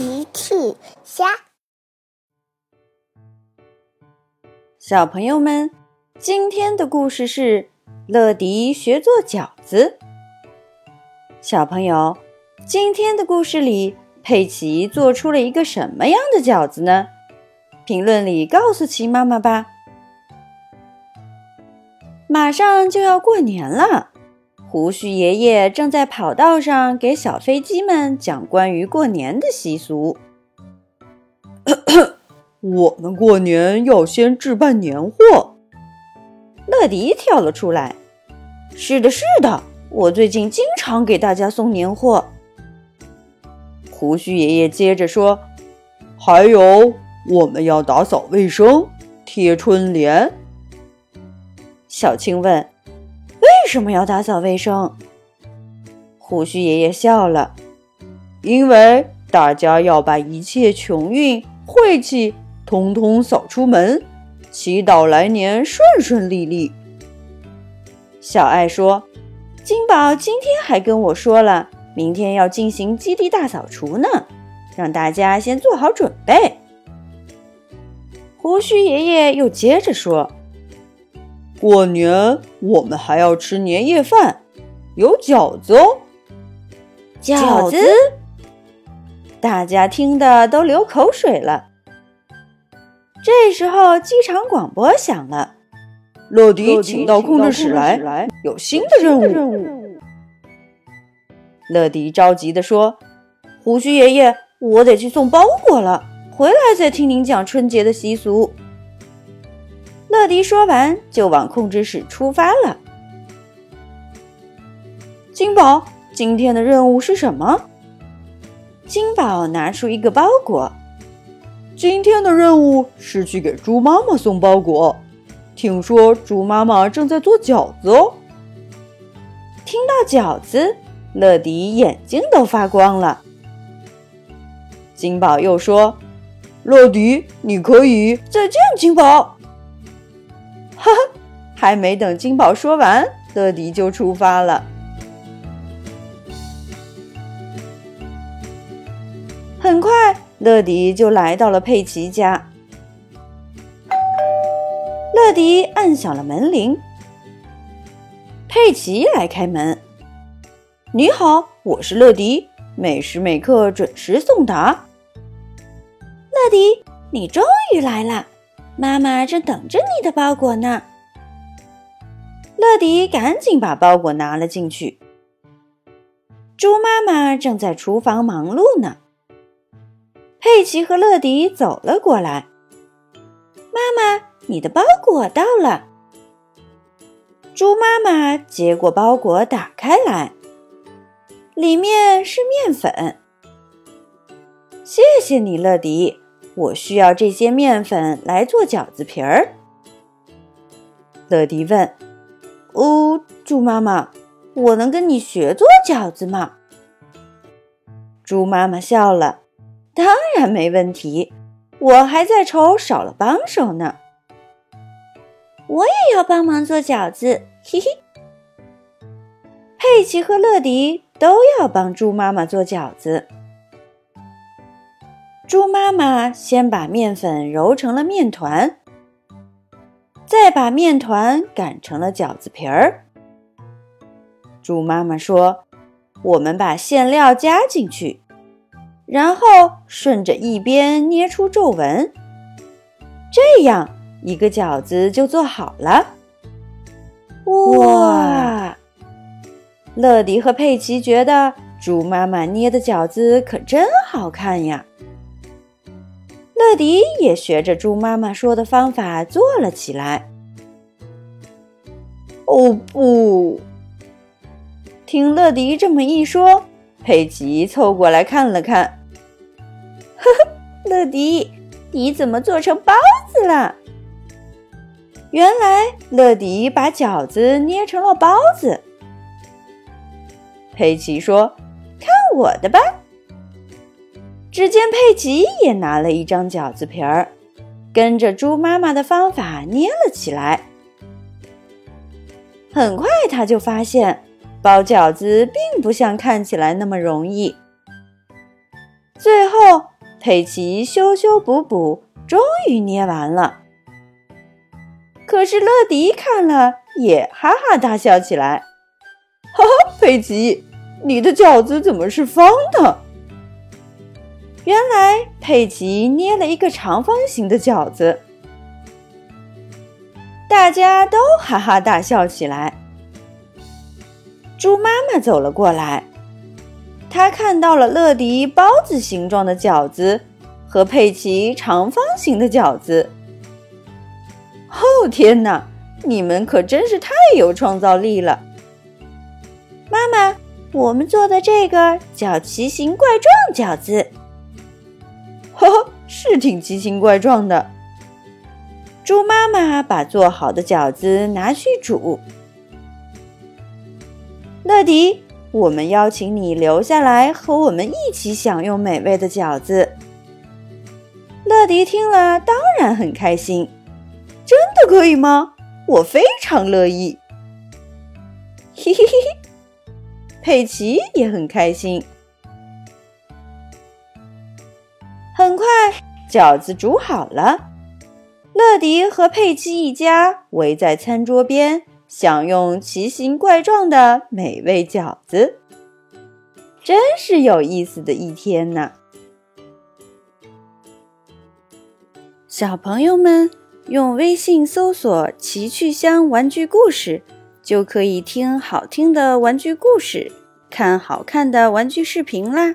奇趣虾，小朋友们，今天的故事是乐迪学做饺子。小朋友，今天的故事里，佩奇做出了一个什么样的饺子呢？评论里告诉奇妈妈吧。马上就要过年了。胡须爷爷正在跑道上给小飞机们讲关于过年的习俗。我们过年要先置办年货。乐迪跳了出来：“是的，是的，我最近经常给大家送年货。”胡须爷爷接着说：“还有，我们要打扫卫生，贴春联。”小青问。为什么要打扫卫生？胡须爷爷笑了，因为大家要把一切穷运、晦气通通扫出门，祈祷来年顺顺利利。小爱说：“金宝今天还跟我说了，明天要进行基地大扫除呢，让大家先做好准备。”胡须爷爷又接着说。过年我们还要吃年夜饭，有饺子哦。饺子，大家听的都流口水了。这时候，机场广播响了：“乐迪，请到控制室来，有新的任务。”乐迪着急地说：“胡须爷爷，我得去送包裹了，回来再听您讲春节的习俗。”乐迪说完，就往控制室出发了。金宝，今天的任务是什么？金宝拿出一个包裹。今天的任务是去给猪妈妈送包裹。听说猪妈妈正在做饺子哦。听到饺子，乐迪眼睛都发光了。金宝又说：“乐迪，你可以再见，金宝。”哈哈，还没等金宝说完，乐迪就出发了。很快，乐迪就来到了佩奇家。乐迪按响了门铃，佩奇来开门。你好，我是乐迪，每时每刻准时送达。乐迪，你终于来了。妈妈正等着你的包裹呢。乐迪赶紧把包裹拿了进去。猪妈妈正在厨房忙碌呢。佩奇和乐迪走了过来。妈妈，你的包裹到了。猪妈妈接过包裹，打开来，里面是面粉。谢谢你，乐迪。我需要这些面粉来做饺子皮儿。乐迪问：“哦，猪妈妈，我能跟你学做饺子吗？”猪妈妈笑了：“当然没问题，我还在愁少了帮手呢。”我也要帮忙做饺子，嘿嘿。佩奇和乐迪都要帮猪妈妈做饺子。猪妈妈先把面粉揉成了面团，再把面团擀成了饺子皮儿。猪妈妈说：“我们把馅料加进去，然后顺着一边捏出皱纹，这样一个饺子就做好了。”哇！乐迪和佩奇觉得猪妈妈捏的饺子可真好看呀。乐迪也学着猪妈妈说的方法做了起来。哦不！听乐迪这么一说，佩奇凑过来看了看。呵呵，乐迪，你怎么做成包子了？原来乐迪把饺子捏成了包子。佩奇说：“看我的吧。”只见佩奇也拿了一张饺子皮儿，跟着猪妈妈的方法捏了起来。很快，他就发现包饺子并不像看起来那么容易。最后，佩奇修修补补，终于捏完了。可是乐迪看了也哈哈大笑起来：“ 哈哈，佩奇，你的饺子怎么是方的？”原来佩奇捏了一个长方形的饺子。大家都哈哈大笑起来。猪妈妈走了过来。她看到了乐迪包子形状的饺子和佩奇长方形的饺子。哦天哪，你们可真是太有创造力了！妈妈，我们做的这个叫奇形怪状饺子。呵呵，是挺奇形怪状的。猪妈妈把做好的饺子拿去煮。乐迪。我们邀请你留下来和我们一起享用美味的饺子。乐迪听了当然很开心，真的可以吗？我非常乐意。嘿嘿嘿嘿，佩奇也很开心。很快，饺子煮好了，乐迪和佩奇一家围在餐桌边。享用奇形怪状的美味饺子，真是有意思的一天呢！小朋友们用微信搜索“奇趣箱玩具故事”，就可以听好听的玩具故事，看好看的玩具视频啦！